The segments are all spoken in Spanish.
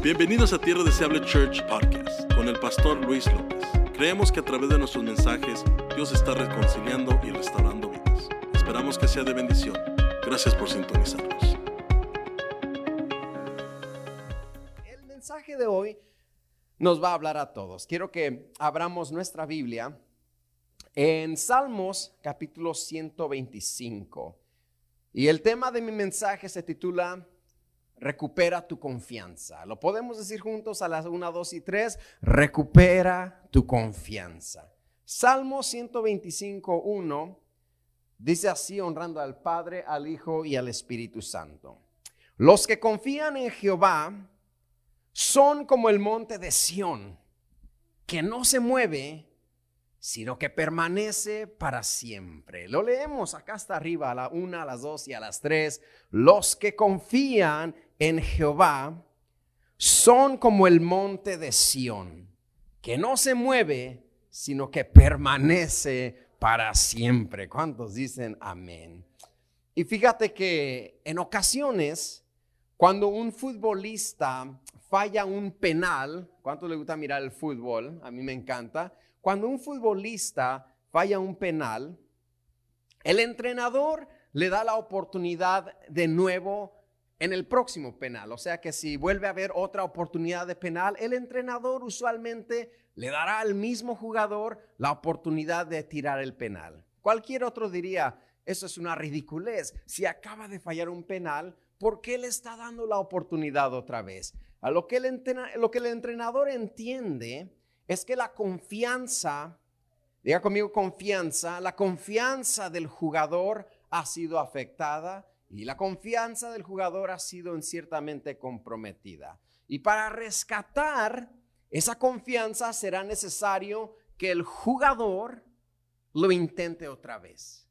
Bienvenidos a Tierra Deseable Church Podcast con el pastor Luis López. Creemos que a través de nuestros mensajes Dios está reconciliando y restaurando vidas. Esperamos que sea de bendición. Gracias por sintonizarnos. El mensaje de hoy nos va a hablar a todos. Quiero que abramos nuestra Biblia en Salmos capítulo 125. Y el tema de mi mensaje se titula Recupera tu confianza. Lo podemos decir juntos a las 1, 2 y 3. Recupera tu confianza. Salmo 125, 1 dice así honrando al Padre, al Hijo y al Espíritu Santo. Los que confían en Jehová son como el monte de Sión, que no se mueve, sino que permanece para siempre. Lo leemos acá hasta arriba, a la una, a las dos y a las tres. Los que confían en Jehová son como el monte de Sión, que no se mueve, sino que permanece para siempre. ¿Cuántos dicen amén? Y fíjate que en ocasiones, cuando un futbolista falla un penal, ¿cuánto le gusta mirar el fútbol? A mí me encanta. Cuando un futbolista falla un penal, el entrenador le da la oportunidad de nuevo en el próximo penal. O sea que si vuelve a haber otra oportunidad de penal, el entrenador usualmente le dará al mismo jugador la oportunidad de tirar el penal. Cualquier otro diría, eso es una ridiculez. Si acaba de fallar un penal, ¿por qué le está dando la oportunidad otra vez? A lo que el, lo que el entrenador entiende es que la confianza, diga conmigo confianza, la confianza del jugador ha sido afectada y la confianza del jugador ha sido ciertamente comprometida. Y para rescatar esa confianza será necesario que el jugador lo intente otra vez.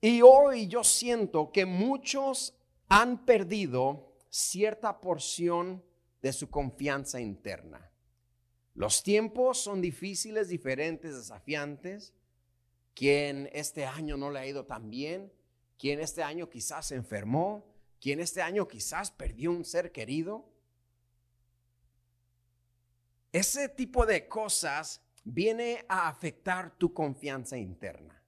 Y hoy yo siento que muchos han perdido cierta porción de su confianza interna. Los tiempos son difíciles, diferentes, desafiantes. Quien este año no le ha ido tan bien, quien este año quizás se enfermó, quien este año quizás perdió un ser querido. Ese tipo de cosas viene a afectar tu confianza interna.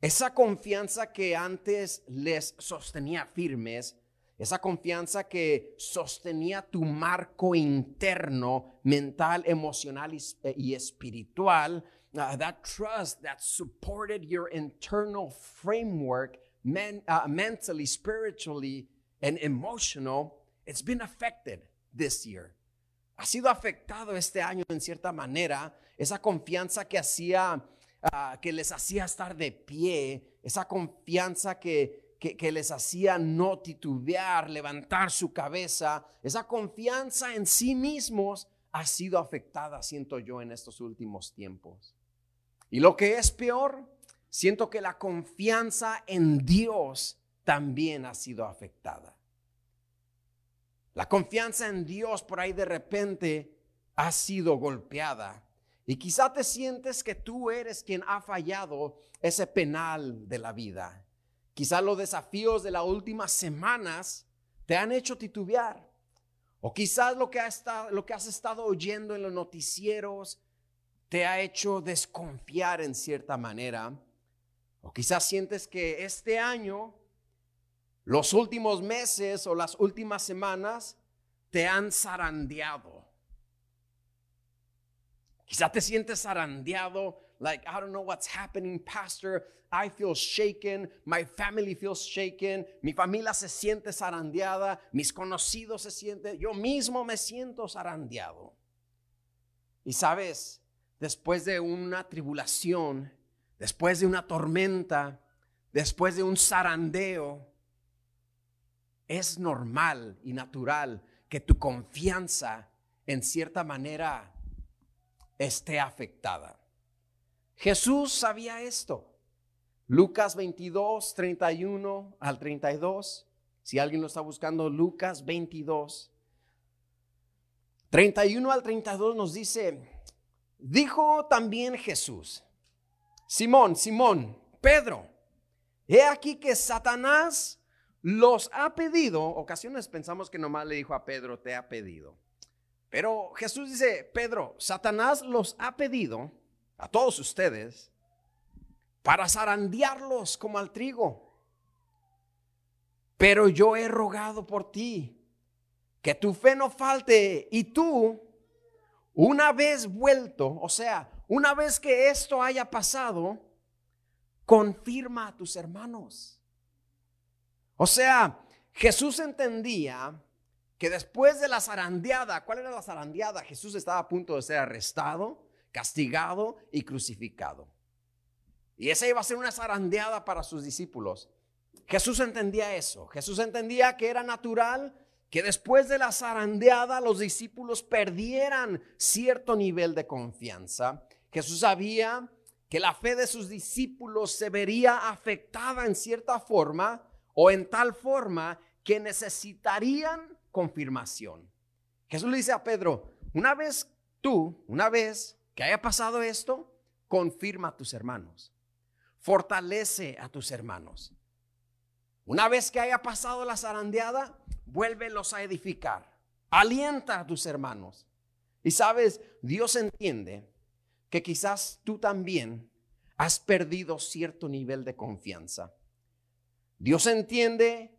Esa confianza que antes les sostenía firmes, esa confianza que sostenía tu marco interno, mental, emocional y, espiritual, uh, that trust that supported your internal framework uh, mentally, spiritually, and emotional, it's been affected this year. Ha sido afectado este año en cierta manera, esa confianza que hacía, uh, que les hacía estar de pie, esa confianza que, que, les hacía no titubear, levantar su cabeza, esa confianza en sí mismos ha sido afectada, siento yo, en estos últimos tiempos. Y lo que es peor, siento que la confianza en Dios también ha sido afectada. La confianza en Dios por ahí de repente ha sido golpeada. Y quizá te sientes que tú eres quien ha fallado ese penal de la vida. Quizá los desafíos de las últimas semanas te han hecho titubear. O quizás lo que, lo que has estado oyendo en los noticieros te ha hecho desconfiar en cierta manera. O quizás sientes que este año, los últimos meses o las últimas semanas te han zarandeado. Quizás te sientes zarandeado like, I don't know what's happening, Pastor. I feel shaken. My family feels shaken. Mi familia se siente zarandeada. Mis conocidos se sienten. Yo mismo me siento zarandeado. Y sabes, después de una tribulación, después de una tormenta, después de un zarandeo, es normal y natural que tu confianza en cierta manera esté afectada. Jesús sabía esto. Lucas 22, 31 al 32. Si alguien lo está buscando, Lucas 22. 31 al 32 nos dice, dijo también Jesús, Simón, Simón, Pedro, he aquí que Satanás los ha pedido, ocasiones pensamos que nomás le dijo a Pedro, te ha pedido. Pero Jesús dice, Pedro, Satanás los ha pedido a todos ustedes para zarandearlos como al trigo. Pero yo he rogado por ti, que tu fe no falte y tú, una vez vuelto, o sea, una vez que esto haya pasado, confirma a tus hermanos. O sea, Jesús entendía que después de la zarandeada, ¿cuál era la zarandeada? Jesús estaba a punto de ser arrestado, castigado y crucificado. Y esa iba a ser una zarandeada para sus discípulos. Jesús entendía eso. Jesús entendía que era natural que después de la zarandeada los discípulos perdieran cierto nivel de confianza. Jesús sabía que la fe de sus discípulos se vería afectada en cierta forma o en tal forma que necesitarían confirmación. Jesús le dice a Pedro, una vez tú, una vez que haya pasado esto, confirma a tus hermanos, fortalece a tus hermanos. Una vez que haya pasado la zarandeada, vuélvelos a edificar, alienta a tus hermanos. Y sabes, Dios entiende que quizás tú también has perdido cierto nivel de confianza. Dios entiende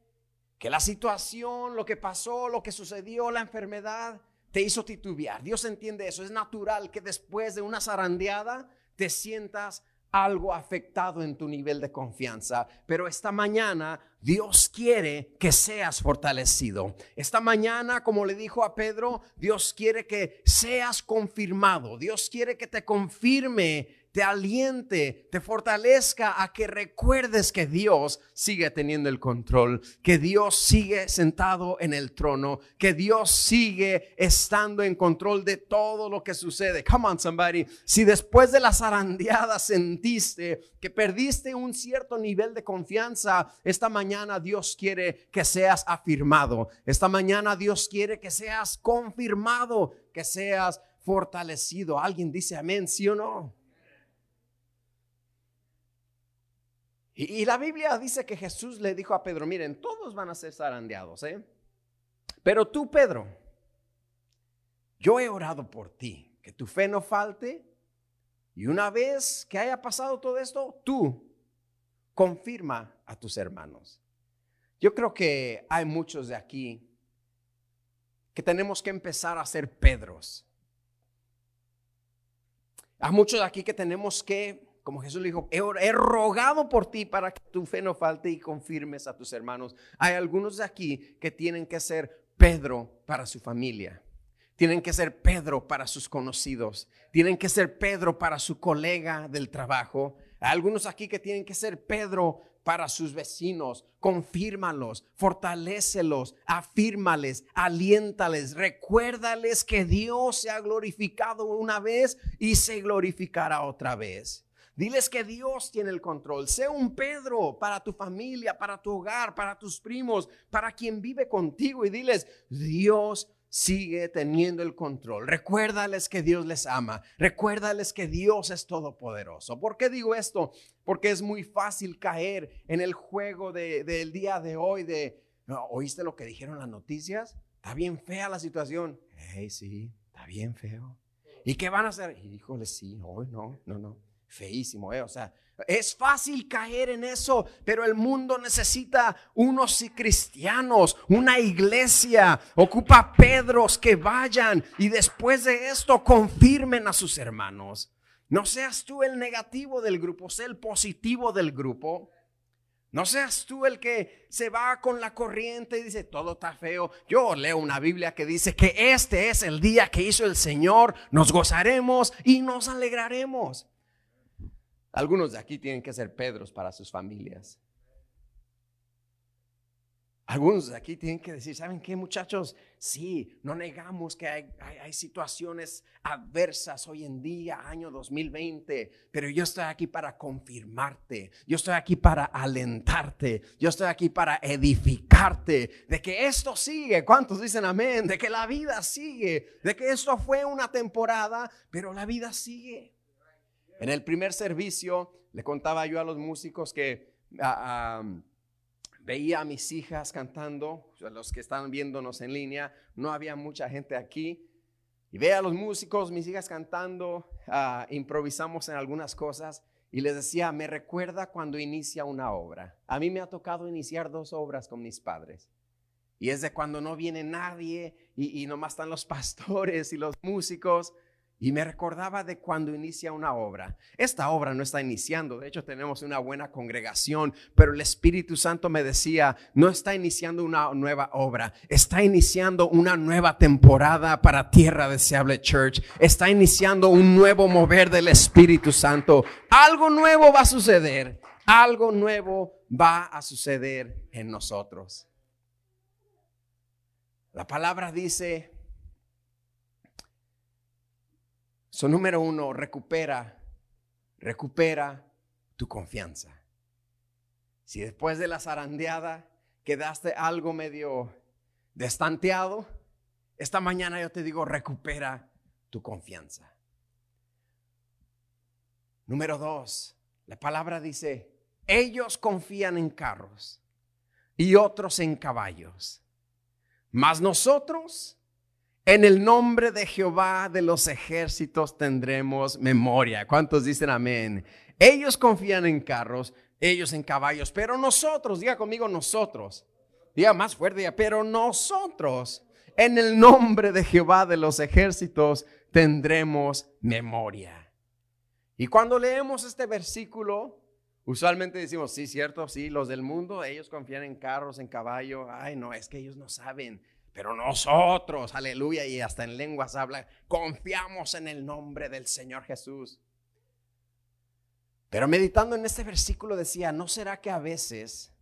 que la situación, lo que pasó, lo que sucedió, la enfermedad, te hizo titubear. Dios entiende eso. Es natural que después de una zarandeada te sientas algo afectado en tu nivel de confianza, pero esta mañana Dios quiere que seas fortalecido. Esta mañana, como le dijo a Pedro, Dios quiere que seas confirmado. Dios quiere que te confirme te aliente, te fortalezca a que recuerdes que Dios sigue teniendo el control, que Dios sigue sentado en el trono, que Dios sigue estando en control de todo lo que sucede. Come on, somebody. Si después de la zarandeada sentiste que perdiste un cierto nivel de confianza, esta mañana Dios quiere que seas afirmado. Esta mañana Dios quiere que seas confirmado, que seas fortalecido. ¿Alguien dice amén, sí o no? Y, la Biblia dice que Jesús le dijo a Pedro, miren, todos van a ser zarandeados, ¿eh? Pero tú, Pedro, yo he orado por ti, que tu fe no falte. Y una vez que haya pasado todo esto, tú confirma a tus hermanos. Yo creo que hay muchos de aquí que tenemos que empezar a ser Pedros. Hay muchos de aquí que tenemos que como Jesús le dijo, he, rogado por ti para que tu fe no falte y confirmes a tus hermanos. Hay algunos de aquí que tienen que ser Pedro para su familia. Tienen que ser Pedro para sus conocidos. Tienen que ser Pedro para su colega del trabajo. Hay algunos aquí que tienen que ser Pedro para sus vecinos. Confírmalos, fortalécelos, afírmales, aliéntales, recuérdales que Dios se ha glorificado una vez y se glorificará otra vez. Diles que Dios tiene el control. Sé un Pedro para tu familia, para tu hogar, para tus primos, para quien vive contigo y diles, Dios sigue teniendo el control. Recuérdales que Dios les ama. Recuérdales que Dios es todopoderoso. ¿Por qué digo esto? Porque es muy fácil caer en el juego del día de hoy ¿oíste lo que dijeron las noticias? Está bien fea la situación. Hey, sí, está bien feo. ¿Y qué van a hacer? Híjole, sí, hoy no, no, no feísimo, ¿eh? O sea, es fácil caer en eso, pero el mundo necesita unos cristianos, una iglesia. Ocupa Pedros que vayan y después de esto confirmen a sus hermanos. No seas tú el negativo del grupo, sé el positivo del grupo. No seas tú el que se va con la corriente y dice, todo está feo. Yo leo una Biblia que dice que este es el día que hizo el Señor, nos gozaremos y nos alegraremos. Algunos de aquí tienen que ser Pedros para sus familias. Algunos de aquí tienen que decir, ¿saben qué muchachos? Sí, no negamos que hay, situaciones adversas hoy en día, año 2020, pero yo estoy aquí para confirmarte, yo estoy aquí para alentarte, yo estoy aquí para edificarte, de que esto sigue, ¿cuántos dicen amén? De que la vida sigue, de que esto fue una temporada, pero la vida sigue. En el primer servicio le contaba yo a los músicos que veía a mis hijas cantando, los que están viéndonos en línea, no había mucha gente aquí. Y veía a los músicos, mis hijas cantando, ah, improvisamos en algunas cosas y les decía, me recuerda cuando inicia una obra. A mí me ha tocado iniciar dos obras con mis padres. Y es de cuando no viene nadie y, y nomás están los pastores y los músicos. Y me recordaba de cuando inicia una obra. Esta obra no está iniciando, de hecho tenemos una buena congregación, pero el Espíritu Santo me decía, no está iniciando una nueva obra, está iniciando una nueva temporada para Tierra Deseable Church, está iniciando un nuevo mover del Espíritu Santo. Algo nuevo va a suceder, algo nuevo va a suceder en nosotros. La palabra dice So, número uno, recupera, recupera tu confianza. Si después de la zarandeada quedaste algo medio destanteado, esta mañana yo te digo, recupera tu confianza. Número dos, la palabra dice, ellos confían en carros y otros en caballos, mas nosotros en el nombre de Jehová de los ejércitos tendremos memoria. ¿Cuántos dicen amén? Ellos confían en carros, ellos en caballos, pero nosotros, diga conmigo nosotros, diga más fuerte, pero nosotros, en el nombre de Jehová de los ejércitos tendremos memoria. Y cuando leemos este versículo, usualmente decimos, sí, cierto, sí, los del mundo, ellos confían en carros, en caballos, ay, no, es que ellos no saben pero nosotros, aleluya, y hasta en lenguas habla, confiamos en el nombre del Señor Jesús. Pero meditando en este versículo decía, ¿no será que a veces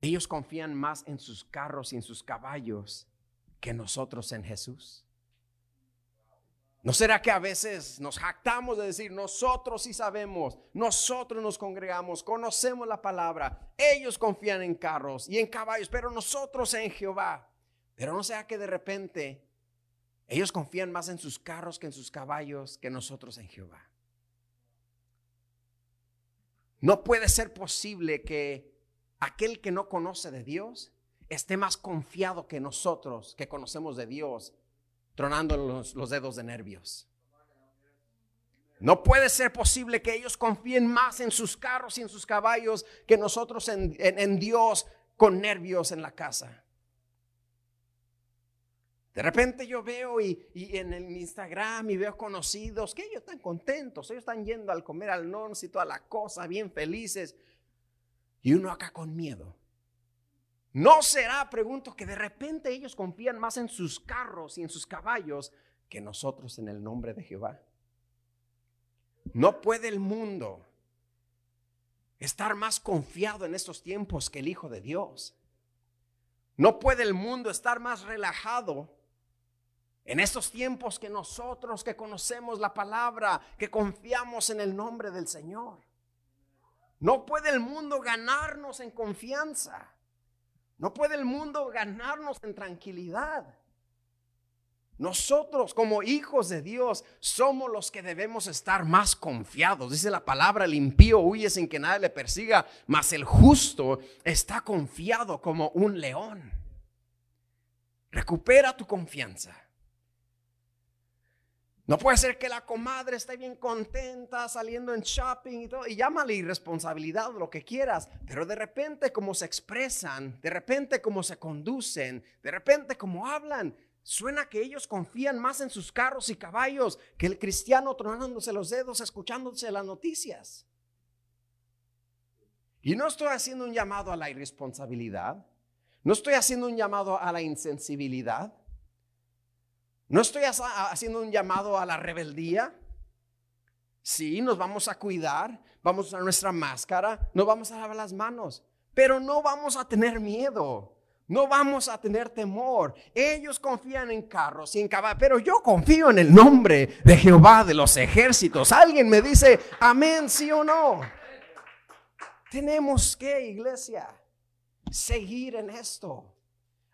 ellos confían más en sus carros y en sus caballos que nosotros en Jesús? ¿No será que a veces nos jactamos de decir, nosotros sí sabemos, nosotros nos congregamos, conocemos la palabra, ellos confían en carros y en caballos, pero nosotros en Jehová? Pero no sea que de repente ellos confían más en sus carros que en sus caballos que nosotros en Jehová. No puede ser posible que aquel que no conoce de Dios esté más confiado que nosotros que conocemos de Dios tronando los, dedos de nervios. No puede ser posible que ellos confíen más en sus carros y en sus caballos que nosotros en, Dios con nervios en la casa. De repente yo veo y, en el Instagram y veo conocidos que ellos están contentos, ellos están yendo al comer al nonce y toda la cosa, bien felices. Y uno acá con miedo. ¿No será, pregunto, que de repente ellos confían más en sus carros y en sus caballos que nosotros en el nombre de Jehová? No puede el mundo estar más confiado en estos tiempos que el Hijo de Dios. No puede el mundo estar más relajado en estos tiempos que nosotros que conocemos la palabra, que confiamos en el nombre del Señor. No puede el mundo ganarnos en confianza. No puede el mundo ganarnos en tranquilidad. Nosotros como hijos de Dios somos los que debemos estar más confiados. Dice la palabra, el impío huye sin que nadie le persiga, mas el justo está confiado como un león. Recupera tu confianza. No puede ser que la comadre esté bien contenta saliendo en shopping y todo, y llámale irresponsabilidad, lo que quieras, pero de repente como se expresan, de repente como se conducen, de repente como hablan, suena que ellos confían más en sus carros y caballos que el cristiano tronándose los dedos, escuchándose las noticias. Y no estoy haciendo un llamado a la irresponsabilidad, no estoy haciendo un llamado a la insensibilidad. No estoy haciendo un llamado a la rebeldía. Sí, nos vamos a cuidar, vamos a usar nuestra máscara, no vamos a lavar las manos, pero no vamos a tener miedo. No vamos a tener temor. Ellos confían en carros y en caballos, pero yo confío en el nombre de Jehová de los ejércitos. Alguien me dice, amén, sí o no. Tenemos que, iglesia, seguir en esto.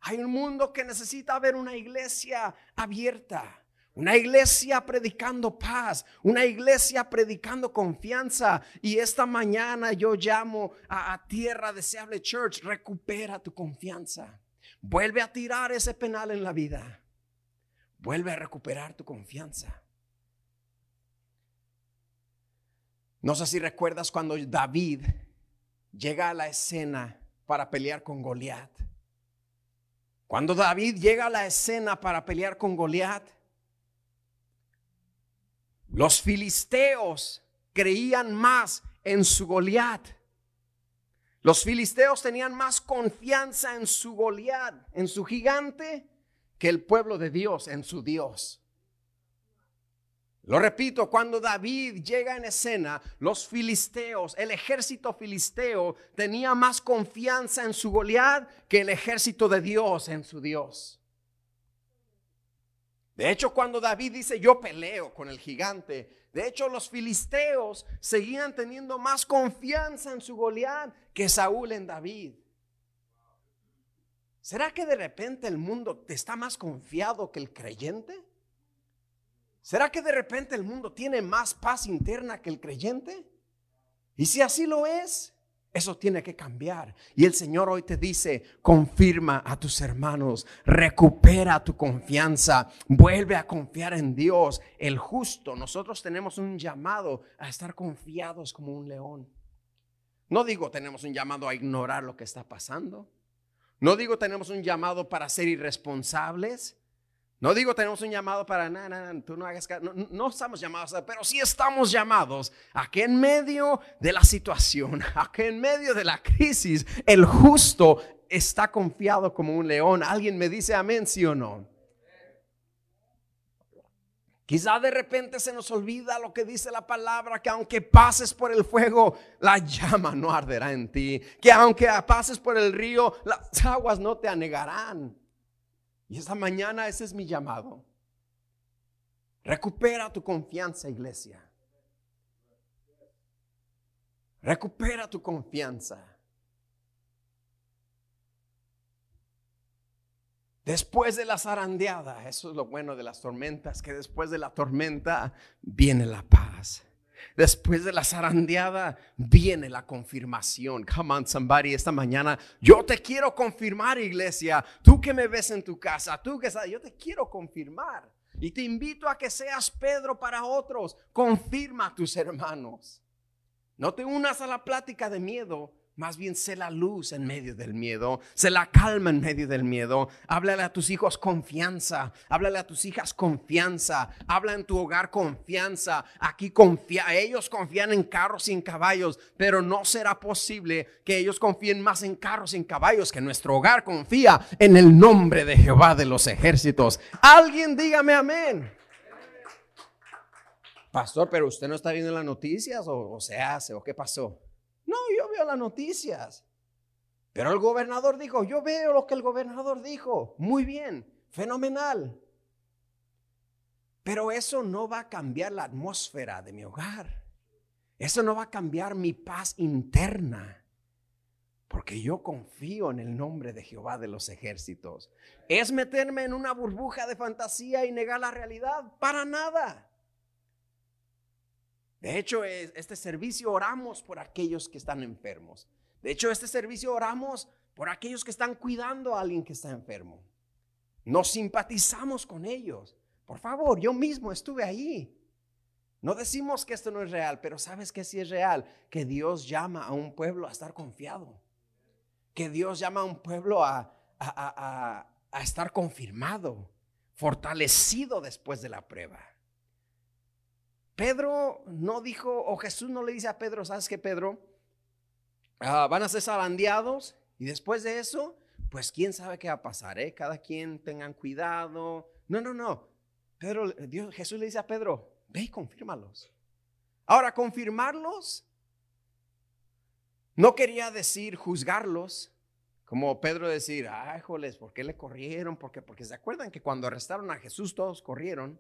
Hay un mundo que necesita ver una iglesia abierta, Una iglesia predicando paz, una iglesia predicando confianza. Y esta mañana yo llamo a, Tierra Deseable Church, recupera tu confianza. Vuelve a tirar ese penal en la vida. Vuelve a recuperar tu confianza. No sé si recuerdas cuando David llega a la escena para pelear con Goliat. Cuando David llega a la escena para pelear con Goliat, los filisteos creían más en su Goliat. Los filisteos tenían más confianza en su Goliat, en su gigante, que el pueblo de Dios en su Dios. Lo repito, cuando David llega en escena, los filisteos, el ejército filisteo tenía más confianza en su Goliat que el ejército de Dios en su Dios. De hecho, cuando David dice, yo peleo con el gigante, de hecho los filisteos seguían teniendo más confianza en su Goliat que Saúl en David. ¿Será que de repente el mundo te está más confiado que el creyente? ¿Será que de repente el mundo tiene más paz interna que el creyente? Y si así lo es, eso tiene que cambiar. Y el Señor hoy te dice, confirma a tus hermanos, recupera tu confianza, vuelve a confiar en Dios, el justo. Nosotros tenemos un llamado a estar confiados como un león. No digo tenemos un llamado a ignorar lo que está pasando. No digo tenemos un llamado para ser irresponsables. No digo tenemos un llamado para, nada, tú no hagas no, no, estamos llamados, pero sí estamos llamados a que en medio de la situación, a que en medio de la crisis, el justo está confiado como un león. ¿Alguien me dice amén, sí o no? Quizá de repente se nos olvida lo que dice la palabra, que aunque pases por el fuego, la llama no arderá en ti. Que aunque pases por el río, las aguas no te anegarán. Y esta mañana ese es mi llamado. Recupera tu confianza, iglesia. Recupera tu confianza. Después de la zarandeada, eso es lo bueno de las tormentas, que después de la tormenta viene la paz. Después de la zarandeada viene la confirmación. Come on, somebody, esta mañana yo te quiero confirmar, iglesia. Tú que me ves en tu casa, tú que sabes, yo te quiero confirmar. Y te invito a que seas Pedro para otros. Confirma a tus hermanos. No te unas a la plática de miedo, más bien sé la luz en medio del miedo, sé la calma en medio del miedo. Háblale a tus hijos confianza, háblale a tus hijas confianza, habla en tu hogar confianza. Aquí confía, ellos confían en carros y en caballos, pero no será posible que ellos confíen más en carros y en caballos que nuestro hogar confía en el nombre de Jehová de los ejércitos. Alguien dígame amén. Pastor, pero usted no está viendo las noticias o, o se hace o qué pasó. Yo veo las noticias. Pero el gobernador dijo, yo veo lo que el gobernador dijo. Muy bien, fenomenal. Pero eso no va a cambiar la atmósfera de mi hogar. Eso no va a cambiar mi paz interna. Porque yo confío en el nombre de Jehová de los ejércitos. ¿Es meterme en una burbuja de fantasía y negar la realidad? Para nada. De hecho, este servicio oramos por aquellos que están enfermos. De hecho, este servicio oramos por aquellos que están cuidando a alguien que está enfermo. Nos simpatizamos con ellos. Por favor, yo mismo estuve ahí. No decimos que esto no es real, pero sabes que sí es real, que Dios llama a un pueblo a estar confiado, que Dios llama a un pueblo a, a estar confirmado, fortalecido después de la prueba. Pedro no dijo, o Jesús no le dice a Pedro, ¿sabes qué, Pedro? Ah, van a ser zarandeados y después de eso, pues quién sabe qué va a pasar, ¿eh? Cada quien tengan cuidado. No, no, no. Pedro, Dios, Jesús le dice a Pedro, ve y confírmalos. Ahora, confirmarlos no quería decir juzgarlos, como Pedro decir, ay, joles, ¿por qué le corrieron? Porque, porque se acuerdan que cuando arrestaron a Jesús todos corrieron.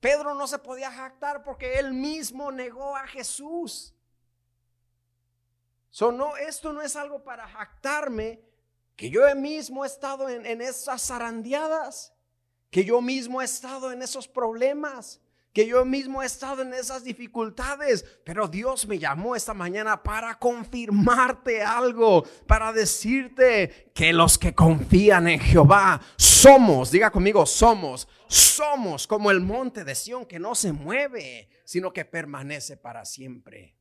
Pedro no se podía jactar porque él mismo negó a Jesús. So, no, esto no es algo para jactarme, que yo mismo he estado en, en esas zarandeadas, que yo mismo he estado en esos problemas, que yo mismo he estado en esas dificultades, pero Dios me llamó esta mañana para confirmarte algo, para decirte que los que confían en Jehová somos, diga conmigo, somos, somos como el monte de Sión que no se mueve, sino que permanece para siempre.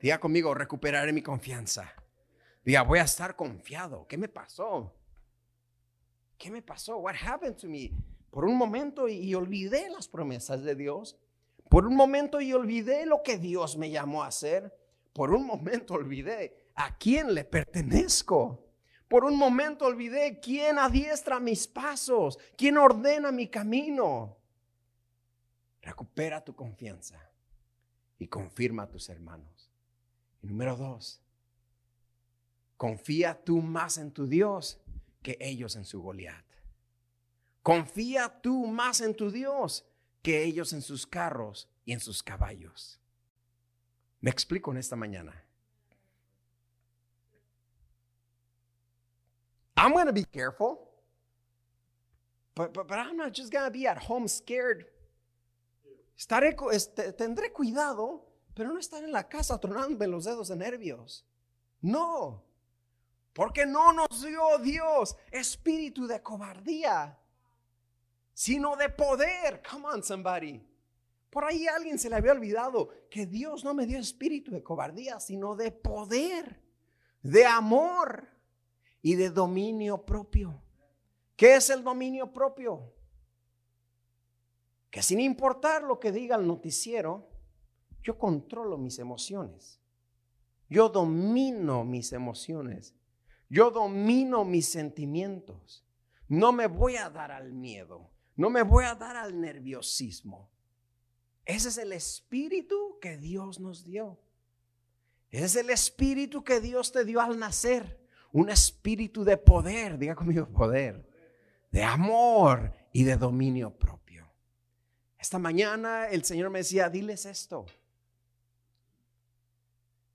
Diga conmigo, recuperaré mi confianza. Diga, voy a estar confiado. ¿Qué me pasó? ¿Qué me pasó? What happened to me? Por un momento y, olvidé las promesas de Dios. Por un momento y olvidé lo que Dios me llamó a hacer. Por un momento olvidé a quién le pertenezco. Por un momento olvidé quién adiestra mis pasos, quién ordena mi camino. Recupera tu confianza y confirma a tus hermanos. Y número dos, confía tú más en tu Dios que ellos en su Goliat. Confía tú más en tu Dios que ellos en sus carros y en sus caballos. Me explico en esta mañana. I'm going to be careful, but, but, but, I'm not just going to be at home scared. Este, tendré cuidado, pero no estar en la casa tronándome los dedos de nervios. No, porque no nos dio Dios espíritu de cobardía, sino de poder. Come on, somebody. Por ahí alguien se le había olvidado que Dios no me dio espíritu de cobardía, sino de poder, de amor y de dominio propio. ¿Qué es el dominio propio? Que sin importar lo que diga el noticiero, yo controlo mis emociones. Yo domino mis emociones. Yo domino mis sentimientos. No me voy a dar al miedo. No me voy a dar al nerviosismo. Ese es el espíritu que Dios nos dio. Ese es el espíritu que Dios te dio al nacer. Un espíritu de poder, diga conmigo poder, de amor y de dominio propio. Esta mañana el Señor me decía, diles esto.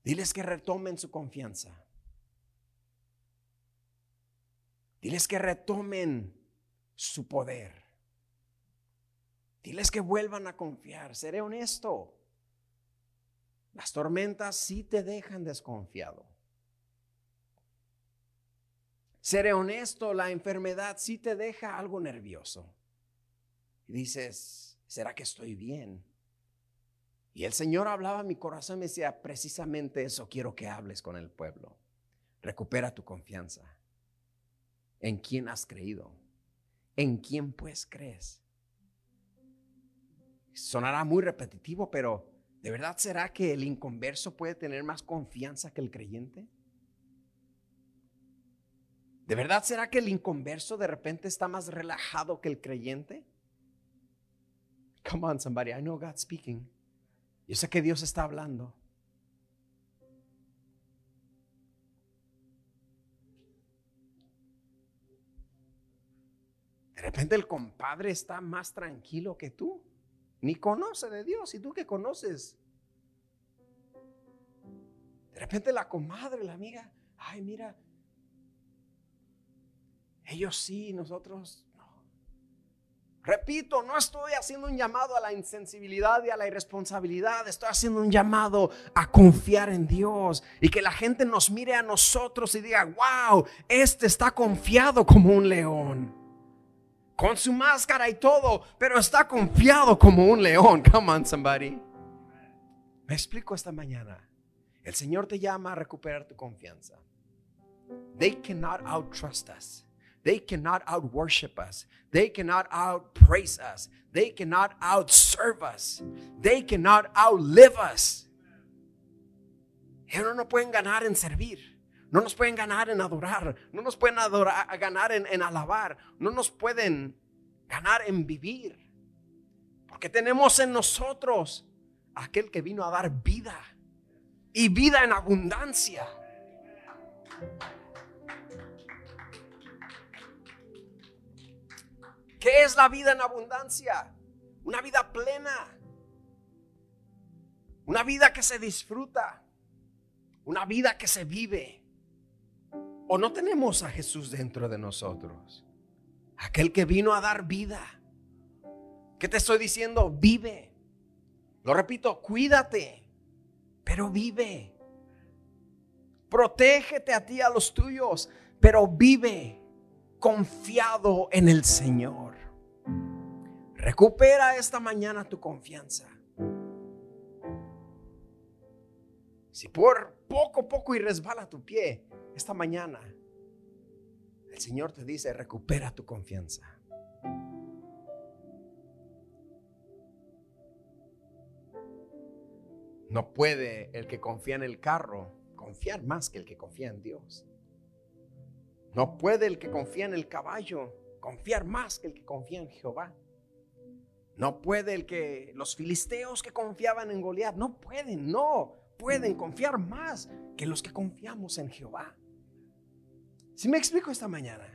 Diles que retomen su confianza. Diles que retomen su poder. Diles que vuelvan a confiar. Seré honesto. Las tormentas sí te dejan desconfiado. Seré honesto, la enfermedad sí te deja algo nervioso. Y dices, ¿será que estoy bien? Y el Señor hablaba a mi corazón y me decía, precisamente eso quiero que hables con el pueblo. Recupera tu confianza. ¿En quién has creído? ¿En quién pues crees? Sonará muy repetitivo, pero ¿de verdad será que el inconverso puede tener más confianza que el creyente? ¿De verdad será que el inconverso de repente está más relajado que el creyente? Come on, somebody. I know God's speaking. Yo sé que Dios está hablando. De repente el compadre está más tranquilo que tú ni conoce de Dios. ¿Y tú qué conoces? De repente la comadre, la amiga, ay, mira, ellos sí, nosotros no. Repito, no estoy haciendo un llamado a la insensibilidad y a la irresponsabilidad, estoy haciendo un llamado a confiar en Dios y que la gente nos mire a nosotros y diga, wow, este está confiado como un león con su máscara y todo, pero está confiado como un león. Come on, somebody. Me explico esta mañana. El Señor te llama a recuperar tu confianza. They cannot out trust us. They cannot out worship us. They cannot out praise us. They cannot out serve us. They cannot outlive us. Ellos no pueden ganar en servir. No nos pueden ganar en adorar. No nos pueden adorar, ganar en, en alabar. No nos pueden ganar en vivir. Porque tenemos en nosotros aquel que vino a dar vida. Y vida en abundancia. ¿Qué es la vida en abundancia? Una vida plena. Una vida que se disfruta. Una vida que se vive. ¿O no tenemos a Jesús dentro de nosotros? Aquel que vino a dar vida. ¿Qué te estoy diciendo? Vive. Lo repito, cuídate, pero vive. Protégete a ti, a los tuyos, pero vive confiado en el Señor. Recupera esta mañana tu confianza. Si por poco, poco y resbala tu pie esta mañana, el Señor te dice, recupera tu confianza. No puede el que confía en el carro confiar más que el que confía en Dios. No puede el que confía en el caballo confiar más que el que confía en Jehová. No puede el que los filisteos que confiaban en Goliat, no pueden, no pueden confiar más que los que confiamos en Jehová. Si me explico esta mañana,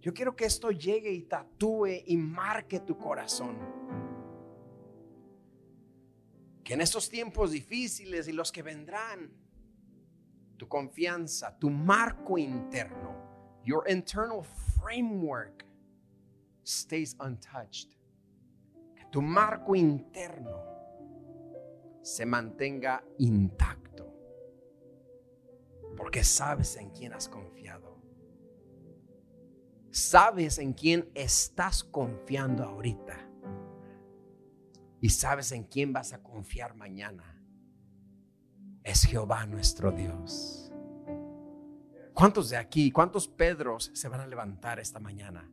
yo quiero que esto llegue y tatúe y marque tu corazón. Que en estos tiempos difíciles y los que vendrán, tu confianza, tu marco interno, your internal framework stays untouched. Que tu marco interno se mantenga intacto. Porque sabes en quién has confiado sabes en quién estás confiando ahorita. Y sabes en quién vas a confiar mañana. Es Jehová nuestro Dios. ¿Cuántos de aquí, cuántos Pedros se van a levantar esta mañana?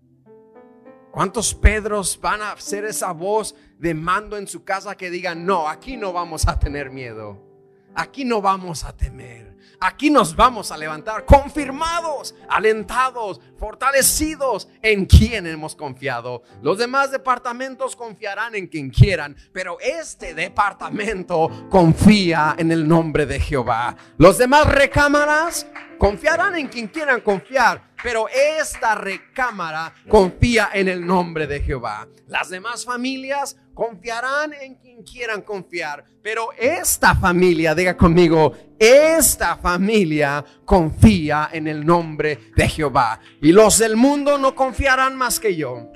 ¿Cuántos Pedros van a hacer esa voz de mando en su casa que digan, no, aquí no vamos a tener miedo, aquí no vamos a temer? Aquí nos vamos a levantar confirmados, alentados, fortalecidos en quien hemos confiado. Los demás departamentos confiarán en quien quieran, pero este departamento confía en el nombre de Jehová. Los demás recámaras confiarán en quien quieran confiar, pero esta recámara confía en el nombre de Jehová. Las demás familias confiarán en quien quieran confiar, pero esta familia, diga conmigo, esta familia confía en el nombre de Jehová. Y los del mundo no confiarán más que yo.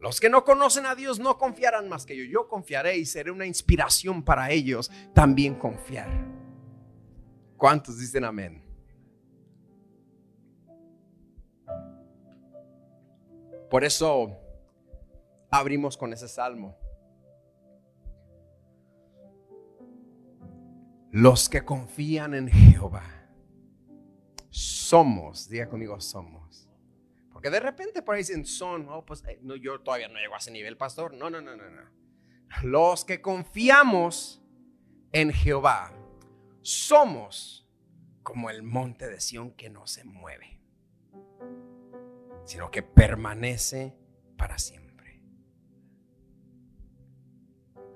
Los que no conocen a Dios no confiarán más que yo. Yo confiaré y seré una inspiración para ellos también confiar. ¿Cuántos dicen amén? Por eso abrimos con ese salmo. Los que confían en Jehová somos, diga conmigo, somos. Porque de repente por ahí dicen son, oh, pues eh, no, yo todavía no llego a ese nivel, pastor. No, no, no, no, no. Los que confiamos en Jehová somos como el monte de Sión que no se mueve, sino que permanece para siempre.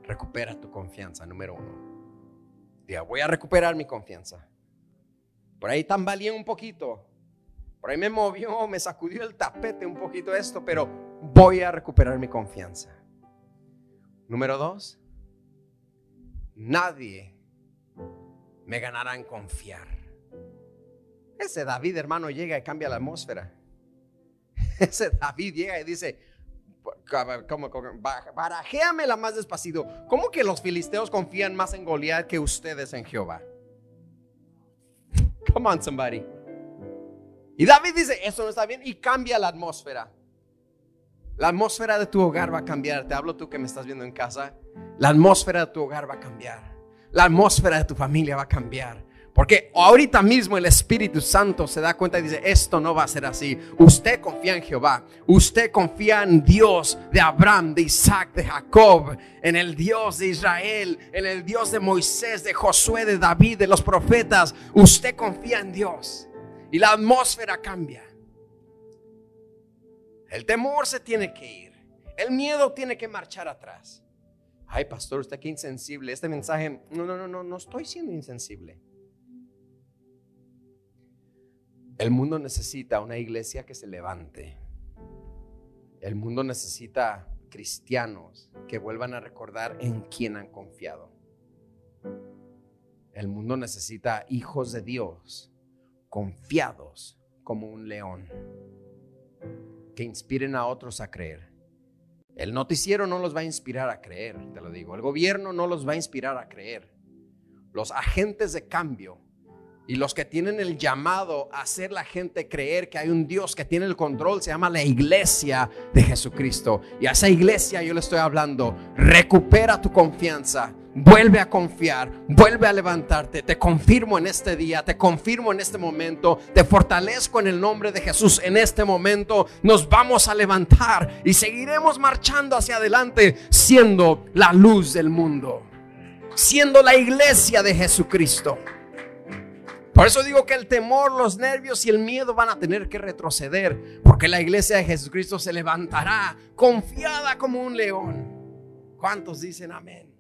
Recupera tu confianza, número uno. Diga, voy a recuperar mi confianza. Por ahí tambaleé un poquito. Por ahí me movió, me sacudió el tapete un poquito esto, pero voy a recuperar mi confianza. Número dos, nadie me ganará en confiar. Ese David, hermano, llega y cambia la atmósfera. Ese David llega y dice, como, barajéamela más despacito. ¿Cómo que los filisteos confían más en Goliat que ustedes en Jehová? Come on, somebody. Y David dice, eso no está bien y cambia la atmósfera. La atmósfera de tu hogar va a cambiar. Te hablo tú que me estás viendo en casa. La atmósfera de tu hogar va a cambiar. La atmósfera de tu familia va a cambiar. Porque ahorita mismo el Espíritu Santo se da cuenta y dice, esto no va a ser así. Usted confía en Jehová. Usted confía en Dios de Abraham, de Isaac, de Jacob, en el Dios de Israel, en el Dios de Moisés, de Josué, de David, de los profetas. Usted confía en Dios. Y la atmósfera cambia. El temor se tiene que ir. El miedo tiene que marchar atrás. Ay, pastor, usted que insensible. Este mensaje, no, no, no, no, no estoy siendo insensible. El mundo necesita una iglesia que se levante. El mundo necesita cristianos que vuelvan a recordar en quién han confiado. El mundo necesita hijos de Dios confiados como un león, que inspiren a otros a creer El noticiero no los va a inspirar a creer, te lo digo. El gobierno no los va a inspirar a creer. Los agentes de cambio y los que tienen el llamado a hacer la gente creer que hay un Dios que tiene el control se llama la iglesia de Jesucristo. Y a esa iglesia yo le estoy hablando, recupera tu confianza, vuelve a confiar, vuelve a levantarte. Te confirmo en este día, te confirmo en este momento, te fortalezco en el nombre de Jesús en este momento. Nos vamos a levantar y seguiremos marchando hacia adelante siendo la luz del mundo, siendo la iglesia de Jesucristo. Por eso digo que el temor, los nervios y el miedo van a tener que retroceder, porque la iglesia de Jesucristo se levantará confiada como un león. ¿Cuántos dicen amén?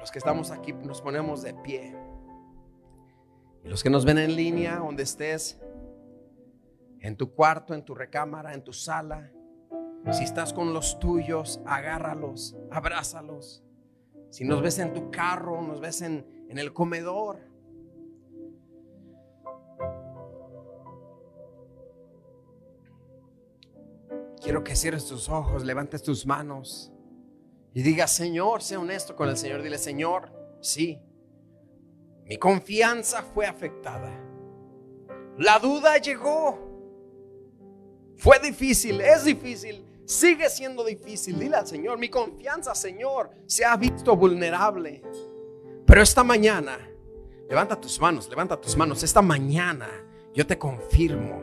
Los que estamos aquí nos ponemos de pie. Y los que nos ven en línea, donde estés, en tu cuarto, en tu recámara, en tu sala, si estás con los tuyos, agárralos, abrázalos. Si nos ves en tu carro, nos ves en, en el comedor, Quiero que cierres tus ojos, levantes tus manos y digas, Señor, sé honesto con el Señor. Dile, Señor, sí, mi confianza fue afectada. La duda llegó. Fue difícil, es difícil, sigue siendo difícil. Dile al Señor, mi confianza, Señor, se ha visto vulnerable. Pero esta mañana, levanta tus manos, levanta tus manos. Esta mañana yo te confirmo.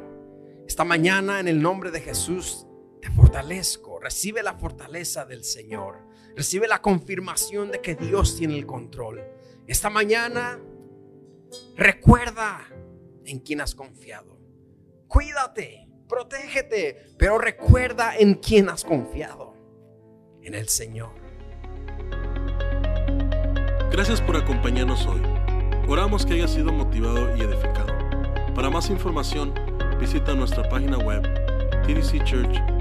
Esta mañana en el nombre de Jesús te fortalezco. Recibe la fortaleza del Señor. Recibe la confirmación de que Dios tiene el control. Esta mañana, recuerda en quién has confiado. Cuídate, protégete, pero recuerda en quién has confiado. En el Señor. Gracias por acompañarnos hoy. Oramos que haya sido motivado y edificado. Para más información, visita nuestra página web tdcchurch.com